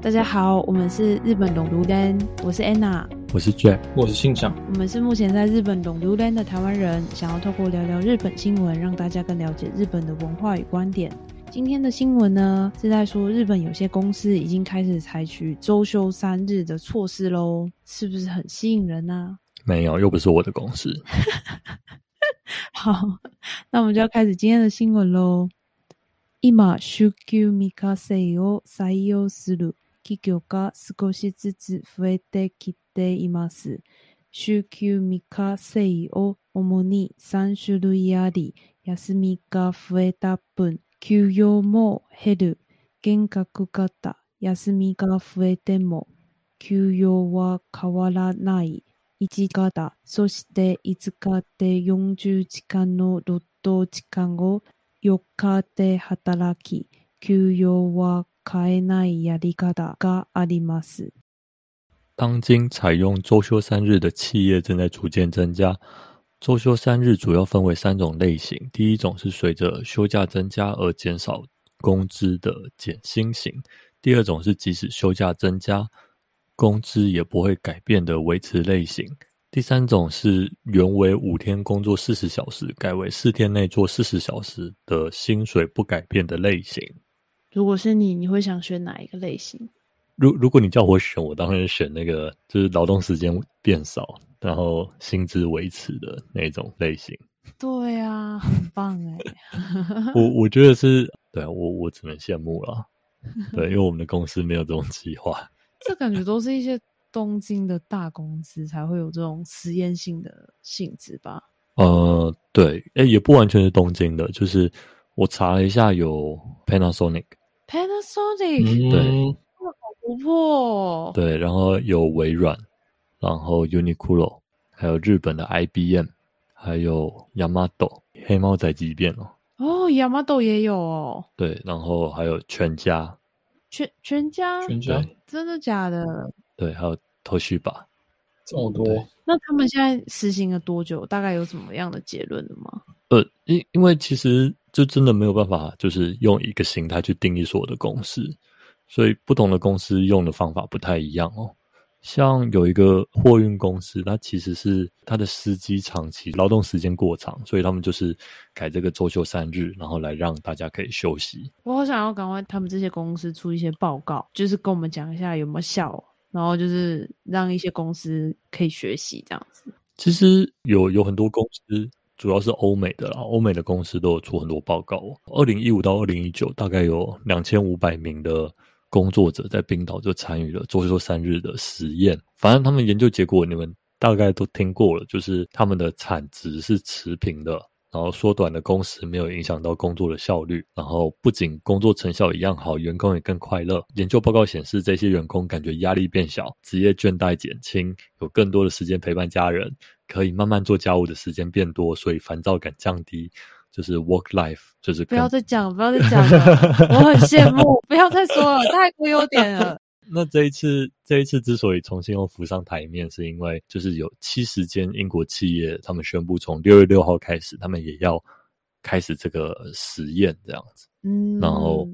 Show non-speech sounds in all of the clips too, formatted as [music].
大家好，我们是日本龙如人，我是 Anna，我是 Jack，我是信长。我们是目前在日本龙如人的台湾人，想要透过聊聊日本新闻，让大家更了解日本的文化与观点。今天的新闻呢，是在说日本有些公司已经开始采取周休三日的措施喽，是不是很吸引人呢、没有，又不是我的公司。[laughs] 好，那我们就要开始今天的新闻喽。今、週休3日制を採用する 企業が少しずつ増えてきています。週休3日制を主に3種類あり、休みが増えた分、給与も減る。減額型、休みが増えても、給与は変わらない。1型、そして5日で40時間の労働時間を4日で働き、給与は変えないやり方があります。当今采用周休三日的企业正在逐渐增加。周休三日主要分为三种类型，第一种是随着休假增加而减少工资的减薪型；第二种是即使休假增加，工资也不会改变的维持类型；第三种是原为五天工作四十小时，改为四天内做四十小时的薪水不改变的类型。 如果是你，你会想选哪一个类型？如如果你叫我选，我当然选那个就是劳动时间变少，然后薪资维持的那种类型。对啊，很棒哎！[laughs] 我我觉得是对啊，我我只能羡慕了。对，因为我们的公司没有这种计划。这感觉都是一些东京的大公司才会有这种实验性的性质吧？呃，对，诶，也不完全是东京的，就是我查了一下，有 Panasonic，Panasonic，、对好不破哦。对，然后有微软，然后 Uniqlo，还有日本的 IBM，还有 Yamato 黑猫宅急便哦，哦，亚麻豆也有哦，对，然后还有全家，全全家全家真的假的？对，还有 Toshiba。这么多，那他们现在实行了多久？大概有什么样的结论了吗？呃，因因为其实就真的没有办法，就是用一个形态去定义所有的公司，所以不同的公司用的方法不太一样哦。像有一个货运公司，它其实是它的司机长期劳动时间过长，所以他们就是改这个周休三日，然后来让大家可以休息。我好想要赶快他们这些公司出一些报告，就是跟我们讲一下有没有效，然后就是让一些公司可以学习这样子。其实有有很多公司，主要是欧美的啦，欧美的公司都有出很多报告。二零一五到二零一九，大概有两千五百名的工作者在冰岛就参与了周休三日的实验。反正他们研究结果你们大概都听过了，就是他们的产值是持平的。然后缩短的工时没有影响到工作的效率，然后不仅工作成效一样好，员工也更快乐。研究报告显示，这些员工感觉压力变小，职业倦怠减轻，有更多的时间陪伴家人，可以慢慢做家务的时间变多，所以烦躁感降低。就是 work life，就是不要再讲，不要再讲了，我很羡慕，不要再说了，太过优点了。[laughs] 那这一次，这一次之所以重新又浮上台面，是因为就是有七十间英国企业，他们宣布从六月六号开始，他们也要开始这个实验，这样子，嗯，然后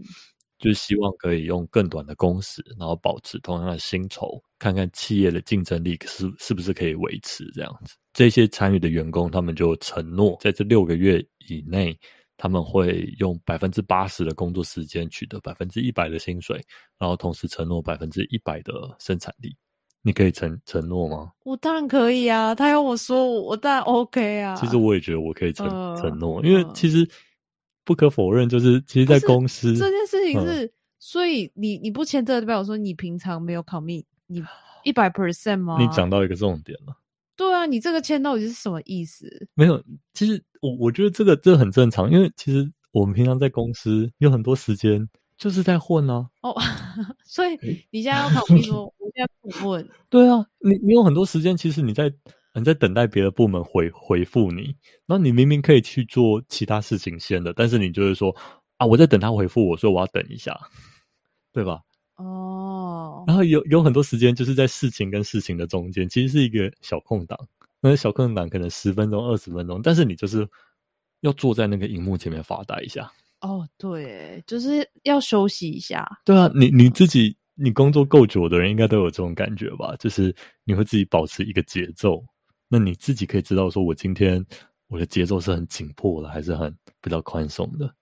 就是希望可以用更短的工时，然后保持同样的薪酬，看看企业的竞争力是是不是可以维持这样子。这些参与的员工，他们就承诺在这六个月以内，他们会用百分之八十的工作时间取得百分之一百的薪水，然后同时承诺百分之一百的生产力。你可以承承诺吗？我当然可以啊，他要我说，我我当然 OK 啊。其实我也觉得我可以承、呃承诺，因为嗯其实不可否认，就是其实，在公司这件事情嗯是，所以你你不签这个，代表说你平常没有 commit，你 [sighs] 一百 percent 吗？你讲到一个重点了。对啊，你这个签到底是什么意思？没有，其实我我觉得这个这个很正常，因为其实我们平常在公司有很多时间就是在混啊。哦，[laughs] 所以你现在要考虑说，我现在不混，[laughs] 对啊，你你有很多时间，其实你在你在等待别的部门回回复你，然后你明明可以去做其他事情先的，但是你就是说啊，我在等他回复我，所以我要等一下，对吧？哦，然后有有很多时间就是在事情跟事情的中间，其实是一个小空档。那小空档可能十分钟、二十分钟，但是你就是要坐在那个荧幕前面发呆一下。哦，对，就是要休息一下。对啊，你你自己你工作够久的人应该都有这种感觉吧？就是你会自己保持一个节奏，那你自己可以知道说，我今天我的节奏是很紧迫的，还是很比较宽松的。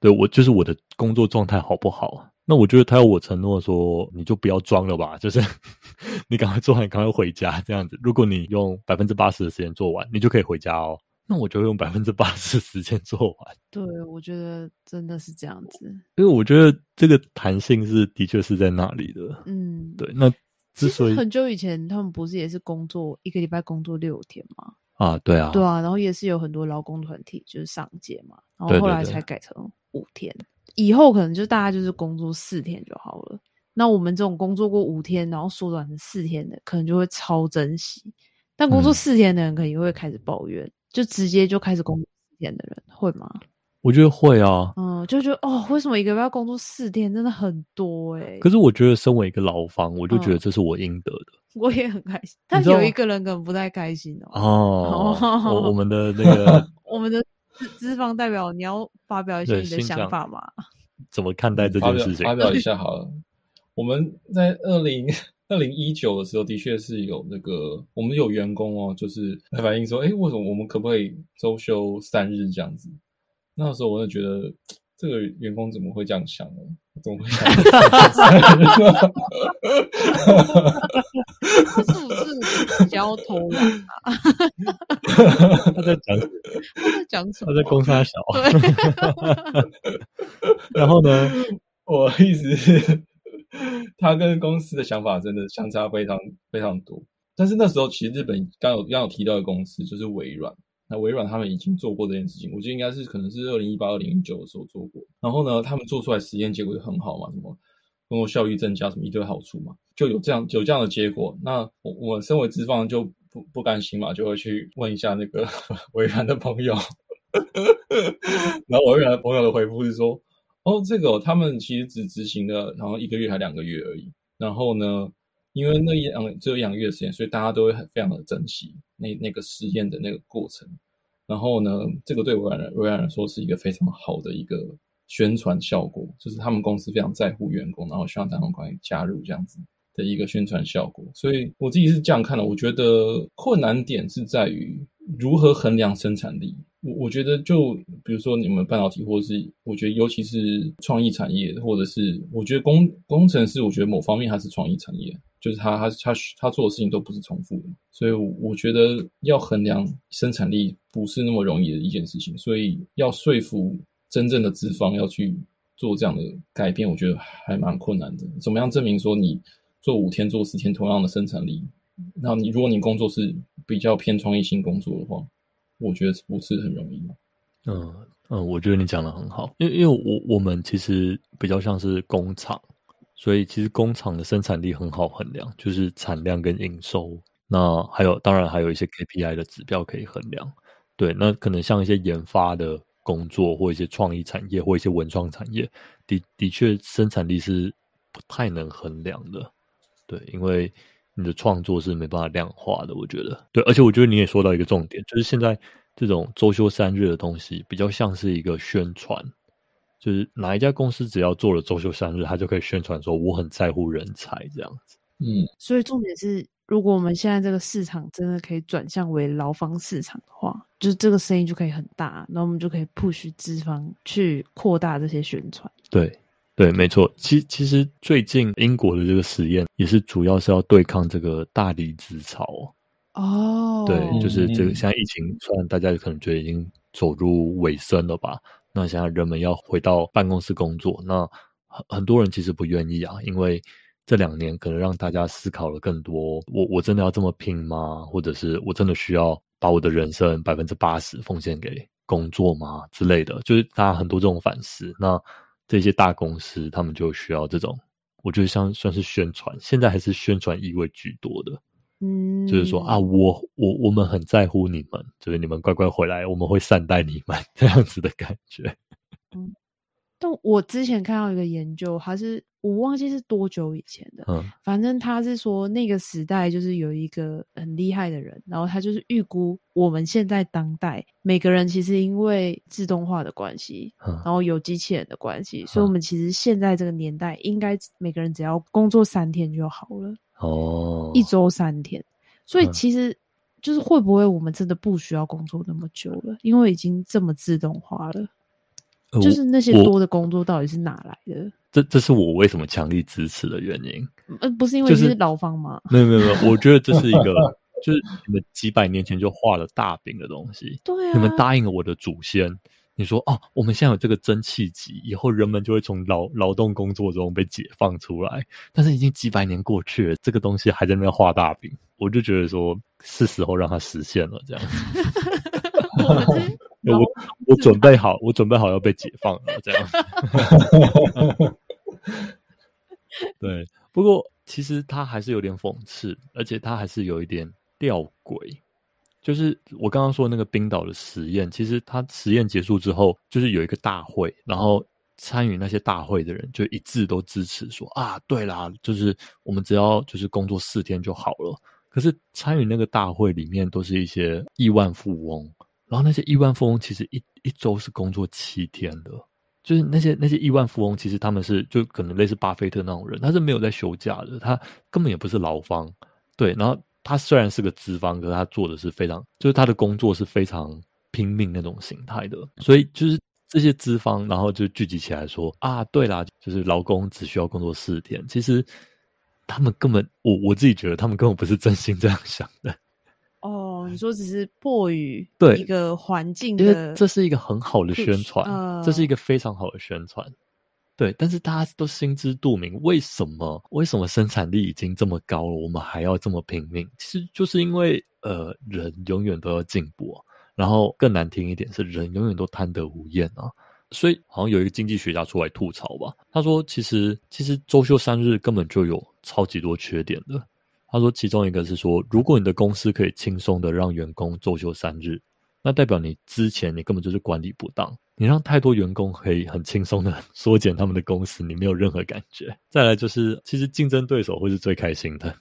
对我就是我的工作状态好不好？那我觉得他要我承诺说，你就不要装了吧，就是 [laughs] 你赶快做完，赶快回家这样子。如果你用百分之八十的时间做完，你就可以回家哦。那我就用百分之八十时间做完。[laughs] 对，我觉得真的是这样子。因为我觉得这个弹性是的确是在那里的。嗯，对。那之所以很久以前他们不是也是工作一个礼拜工作六天吗？啊，对啊，对啊。然后也是有很多劳工团体就是上街嘛，然后后来才改成五天。以后可能就大家就是工作四天就好了。那我们这种工作过五天，然后缩短成四天的，可能就会超珍惜。但工作四天的人，可能也会开始抱怨。就直接就开始工作四天的人会吗？我觉得会啊。嗯，就觉得哦，为什么一个月要工作四天，真的很多哎。可是我觉得，身为一个劳方，我就觉得这是我应得的。我也很开心，但有一个人可能不太开心哦。哦，我我们的那个，我们的 [laughs] 资资方代表，你要发表一下你的想法吗？怎么看待这件事情？发表一下好了。我们在二零。二零一九的时候，的确是有那个，我们有员工哦，就是反映说，哎，为什么我们可不可以周休三日这样子？那时候我就觉得，这个员工怎么会这样想呢？怎么会想？[laughs] 是不是交头啊？[laughs] 他在讲，[laughs] 他在讲什么？他在攻他小。然后呢？我意思是。他跟公司的想法真的相差非常非常多，但是那时候其实日本刚有刚有提到的公司就是微软，那微软他们已经做过这件事情，我觉得应该是可能是二零一八、二零一九的时候做过。然后呢，他们做出来实验结果就很好嘛，什么工作效率增加，什么一堆好处嘛，就有这样有这样的结果。那我我身为资方就不不甘心嘛，就会去问一下那个 [laughs] 微软的朋友，然后微软的朋友的回复是说。哦，这个他们其实只执行了，然后一个月还两个月而已。然后呢，因为那一两只有两个月的时间，所以大家都会很非常的珍惜那那个实验的那个过程。然后呢，这个对微软微软来说是一个非常好的一个宣传效果，就是他们公司非常在乎员工，然后希望他们赶快加入这样子的一个宣传效果。所以我自己是这样看的，我觉得困难点是在于如何衡量生产力。我我觉得，就比如说你们半导体，或者是我觉得，尤其是创意产业，或者是我觉得工工程师，我觉得某方面还是创意产业，就是他他他他做的事情都不是重复的，所以我觉得要衡量生产力不是那么容易的一件事情，所以要说服真正的资方要去做这样的改变，我觉得还蛮困难的。怎么样证明说你做五天做四天同样的生产力？那你如果你工作是比较偏创意性工作的话？我觉得不是很容易。嗯嗯，我觉得你讲的很好，因为因为我我们其实比较像是工厂，所以其实工厂的生产力很好衡量，就是产量跟营收。那还有当然还有一些 KPI 的指标可以衡量。对，那可能像一些研发的工作，或一些创意产业，或一些文创产业，的的确生产力是不太能衡量的。对，因为。你的创作是没办法量化的，我觉得对，而且我觉得你也说到一个重点，就是现在这种周休三日的东西，比较像是一个宣传，就是哪一家公司只要做了周休三日，他就可以宣传说我很在乎人才这样子。嗯，所以重点是，如果我们现在这个市场真的可以转向为劳方市场的话，就是这个生意就可以很大，那我们就可以 push 资方去扩大这些宣传。对。对，没错。其其实最近英国的这个实验也是主要是要对抗这个大离职潮哦。对，就是这个现在疫情，虽然大家可能觉得已经走入尾声了吧，那现在人们要回到办公室工作，那很很多人其实不愿意啊，因为这两年可能让大家思考了更多：我我真的要这么拼吗？或者是我真的需要把我的人生百分之八十奉献给工作吗？之类的，就是大家很多这种反思。那这些大公司，他们就需要这种，我觉得像算是宣传，现在还是宣传意味居多的，嗯，就是说啊，我我我们很在乎你们，就是你们乖乖回来，我们会善待你们 [laughs] 这样子的感觉。嗯，但我之前看到一个研究，还是我忘记是多久以前的，嗯。反正他是说那个时代就是有一个很厉害的人，然后他就是预估我们现在当代每个人其实因为自动化的关系，嗯。然后有机器人的关系，所以我们其实现在这个年代应该每个人只要工作三天就好了，哦，一周三天。所以嗯其实就是会不会我们真的不需要工作那么久了，因为已经这么自动化了。呃就是那些多的工作到底是哪来的？这这是我为什么强力支持的原因。呃，不是因为就是是劳方吗？没有没有没有，我觉得这是一个，[laughs] 就是你们几百年前就画了大饼的东西。对啊，你们答应了我的祖先，你说哦，我们现在有这个蒸汽机，以后人们就会从劳劳动工作中被解放出来。但是已经几百年过去了，这个东西还在那边画大饼，我就觉得说是时候让它实现了。这样，我我我准备好，我准备好要被解放了。这样，[laughs] 对。不过其实它还是有点讽刺，而且它还是有一点吊诡。就是我刚刚说那个冰岛的实验，其实他实验结束之后，就是有一个大会，然后参与那些大会的人就一致都支持说啊，对啦，就是我们只要就是工作四天就好了。可是参与那个大会里面都是一些亿万富翁，然后那些亿万富翁其实一一周是工作七天的，就是那些那些亿万富翁，其实他们是就可能类似巴菲特那种人，他是没有在休假的，他根本也不是劳方，对，然后他虽然是个资方，可是他做的是非常，就是他的工作是非常拼命那种形态的，所以就是这些资方，然后就聚集起来说啊，对啦，就是劳工只需要工作四天，其实他们根本，我我自己觉得他们根本不是真心这样想的，[laughs] 哦，你说只是迫于对一个环境因为的，这是一个很好的宣传，呃这是一个非常好的宣传。对，但是大家都心知肚明，为什么为什么生产力已经这么高了，我们还要这么拼命？其实就是因为呃，人永远都要进步、然后更难听一点是，人永远都贪得无厌啊。所以好像有一个经济学家出来吐槽吧，他说其实其实周休三日根本就有超级多缺点的。他说其中一个是说，如果你的公司可以轻松的让员工周休三日，那代表你之前你根本就是管理不当，你让太多员工可以很轻松的 [laughs] 缩减他们的工时，你没有任何感觉。再来就是，其实竞争对手会是最开心的，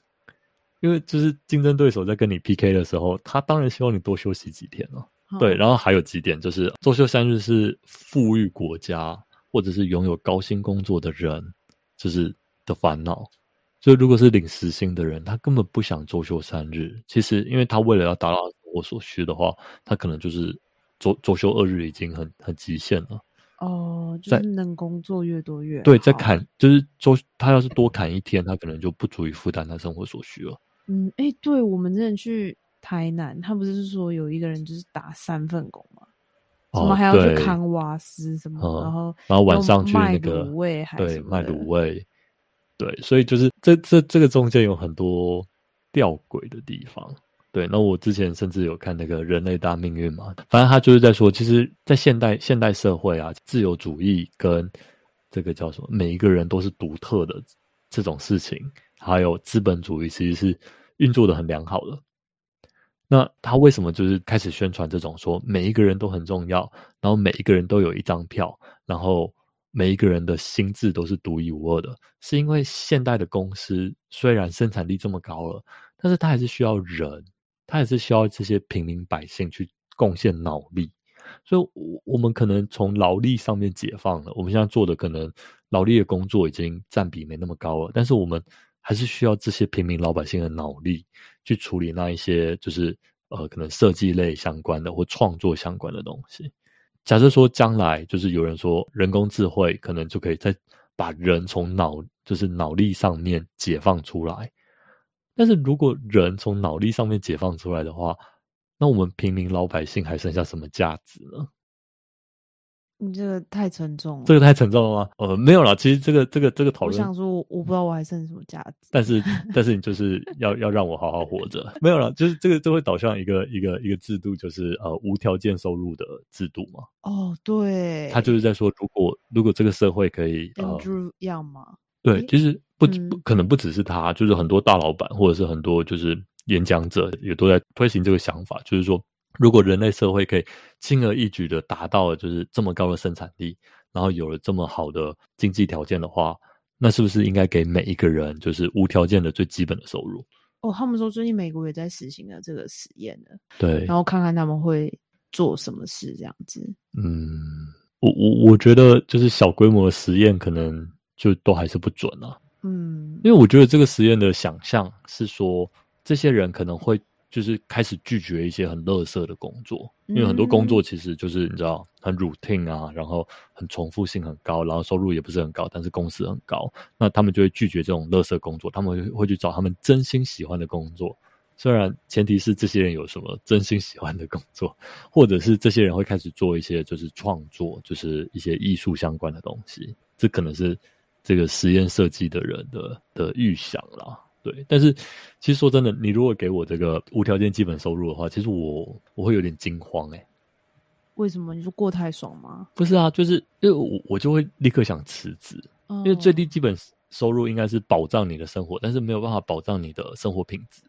因为就是竞争对手在跟你 PK 的时候，他当然希望你多休息几天了、哦对，然后还有几点就是，周休三日是富裕国家或者是拥有高薪工作的人就是的烦恼。所以，如果是领时薪的人，他根本不想周休三日。其实，因为他为了要达到生活所需的话，他可能就是周周休二日已经很很极限了。哦，就是能工作越多越对，在砍就是周，他要是多砍一天，他可能就不足以负担他生活所需了。嗯，哎、对我们之前去台南，他不是说有一个人就是打三份工吗，什么哦还要去对扛瓦斯什么，嗯然后然后晚上去那个卤味还对卖卤味，对，所以就是这这这个中间有很多吊诡的地方。对，那我之前甚至有看那个《人类大命运》嘛，反正他就是在说，其实，在现代现代社会啊，自由主义跟这个叫什么，每一个人都是独特的这种事情，还有资本主义其实是运作的很良好的。那他为什么就是开始宣传这种说每一个人都很重要，然后每一个人都有一张票，然后每一个人的心智都是独一无二的？是因为现代的公司虽然生产力这么高了，但是它还是需要人，它也是需要这些平民百姓去贡献脑力。所以，我我们可能从劳力上面解放了，我们现在做的可能劳力的工作已经占比没那么高了，但是我们还是需要这些平民老百姓的脑力去处理那一些就是呃可能设计类相关的或创作相关的东西。假设说将来就是有人说人工智慧可能就可以再把人从脑就是脑力上面解放出来，但是如果人从脑力上面解放出来的话，那我们平民老百姓还剩下什么价值呢？你这个太沉重了。这个太沉重了吗？呃，没有啦，其实这个这个这个讨论我想说我，不知道我还剩什么价值。但是 [laughs] 但是你就是要要让我好好活着，[laughs] 没有了，就是这个就会导向一个一个一个制度，就是呃无条件收入的制度嘛。哦，对，他就是在说，如果如果这个社会可以呃 Andrew 要吗？对，其实不嗯不可能不只是他，就是很多大老板或者是很多就是演讲者也都在推行这个想法，就是说如果人类社会可以轻而易举的达到了就是这么高的生产力，然后有了这么好的经济条件的话，那是不是应该给每一个人就是无条件的最基本的收入？哦，他们说最近美国也在实行了这个实验的，对，然后看看他们会做什么事这样子。嗯，我我我觉得就是小规模的实验可能就都还是不准啊。嗯，因为我觉得这个实验的想象是说，这些人可能会就是开始拒绝一些很垃圾的工作，因为很多工作其实就是你知道很 routine 啊，然后很重复性很高，然后收入也不是很高，但是工时很高，那他们就会拒绝这种垃圾工作，他们会会去找他们真心喜欢的工作。虽然前提是这些人有什么真心喜欢的工作，或者是这些人会开始做一些就是创作，就是一些艺术相关的东西，这可能是。这个实验设计的人的的预想啦，对，但是其实说真的，你如果给我这个无条件基本收入的话，其实我我会有点惊慌哎。为什么？你说过太爽吗？不是啊，就是因为我我就会立刻想辞职，因为最低基本收入应该是保障你的生活，但是没有办法保障你的生活品质，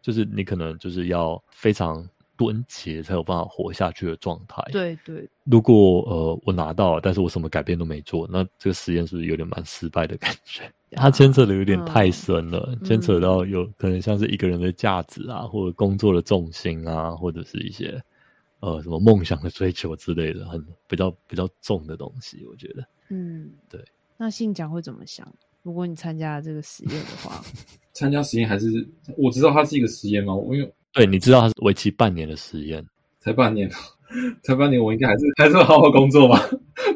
就是你可能就是要非常。蹲结才有办法活下去的状态。对对，如果呃我拿到了，但是我什么改变都没做，那这个实验是不是有点蛮失败的感觉？[laughs] 它牵扯的有点太深了，牵扯到有可能像是一个人的价值啊，或者工作的重心啊，或者是一些呃什么梦想的追求之类的，很比较比较重的东西。我觉得，嗯，对。那信讲会怎么想？如果你参加这个实验的话，[laughs] 参加实验还是我知道它是一个实验吗？我因为。对，你知道它是为期半年的实验，才半年，才半年，我应该还是还是好好工作吧。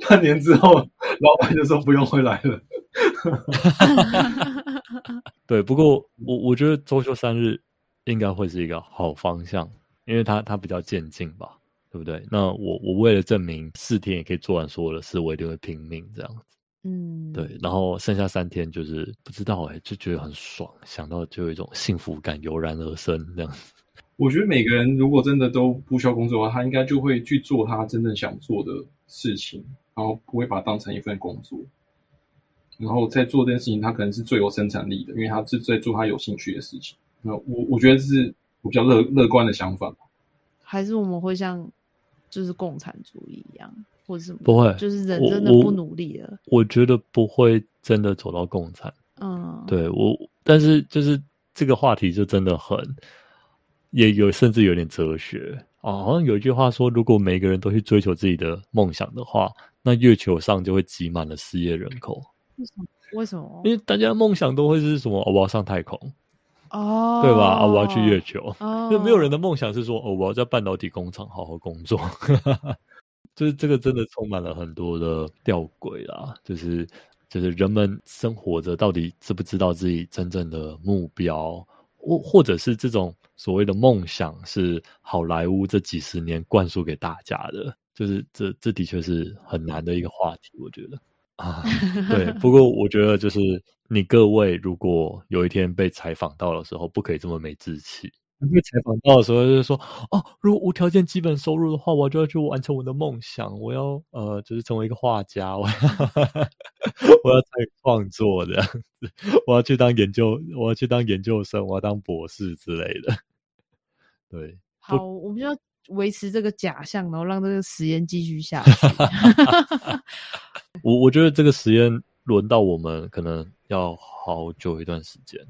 半年之后，老板就说不用回来了。[laughs] 对，不过我我觉得周休三日应该会是一个好方向，因为它它比较渐进吧，对不对？那我我为了证明四天也可以做完所有的事，我一定会拼命这样子。嗯，对，然后剩下三天就是不知道哎，就觉得很爽，想到就有一种幸福感油然而生这样子。我觉得每个人如果真的都不需要工作的话，他应该就会去做他真正想做的事情，然后不会把它当成一份工作。然后在做这件事情，他可能是最有生产力的，因为他是在做他有兴趣的事情。那我我觉得这是我比较乐乐观的想法。还是我们会像就是共产主义一样，或者什么？不会，就是人真的不努力了。我觉得不会真的走到共产。嗯，对我，但是就是这个话题就真的很。也有甚至有点哲学啊，好像有一句话说，如果每个人都去追求自己的梦想的话，那月球上就会挤满了失业人口。为什么？为什么？因为大家的梦想都会是什么？我要上太空哦，对吧？啊，我要去月球。哦，就没有人的梦想是说，哦，我要在半导体工厂好好工作。[laughs] 就是这个真的充满了很多的吊诡啊，就是就是人们生活着到底知不知道自己真正的目标？或或者是这种所谓的梦想，是好莱坞这几十年灌输给大家的，就是这这的确是很难的一个话题，我觉得啊，对。不过我觉得就是你各位如果有一天被采访到的时候，不可以这么没志气。被采访到的时候，就是说，哦，如果无条件基本收入的话，我就要去完成我的梦想，我要呃，就是成为一个画家，我要 [laughs] 我要参与创作这样子，我要去当研究，我要去当研究生，我要当博士之类的。对，好，我们要维持这个假象，然后让这个实验继续下去。[laughs] 我我觉得这个实验轮到我们，可能要好久一段时间。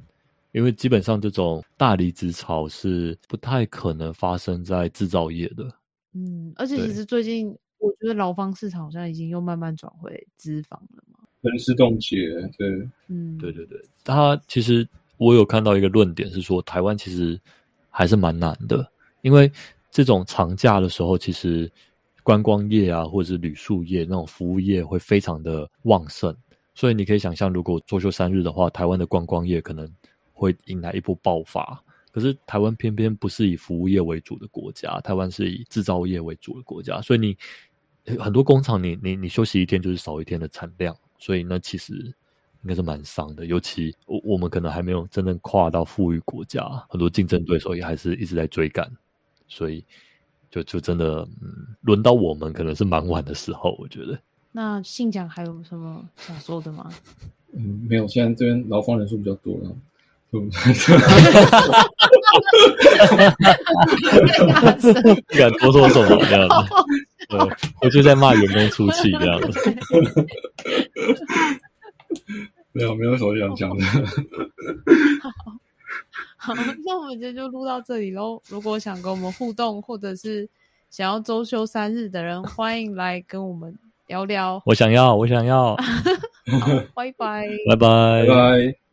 因为基本上这种大离职潮是不太可能发生在制造业的。嗯，而且其实最近我觉得劳方市场好像已经又慢慢转回资方了嘛。人事冻结，对，嗯，对对对。他其实我有看到一个论点是说，台湾其实还是蛮难的，因为这种长假的时候，其实观光业啊，或者是旅宿业那种服务业会非常的旺盛，所以你可以想象，如果周休三日的话，台湾的观光业可能。会迎来一波爆发，可是台湾偏偏不是以服务业为主的国家，台湾是以制造业为主的国家，所以你很多工厂，你你你休息一天就是少一天的产量，所以那其实应该是蛮伤的。尤其我我们可能还没有真正跨到富裕国家，很多竞争对手也还是一直在追赶，所以就就真的嗯，轮到我们可能是蛮晚的时候，我觉得。那信讲还有什么想说的吗？嗯，没有，现在这边劳方人数比较多了。不 [laughs] 不敢多说什么这样子，[laughs] 对，我就在骂员工出气这样子。没有，没有什么想讲的。[laughs] 好，那我们今天就录到这里喽。如果想跟我们互动，或者是想要周休三日的人，欢迎来跟我们聊聊。我想要，我想要，好，拜拜。拜拜拜。拜。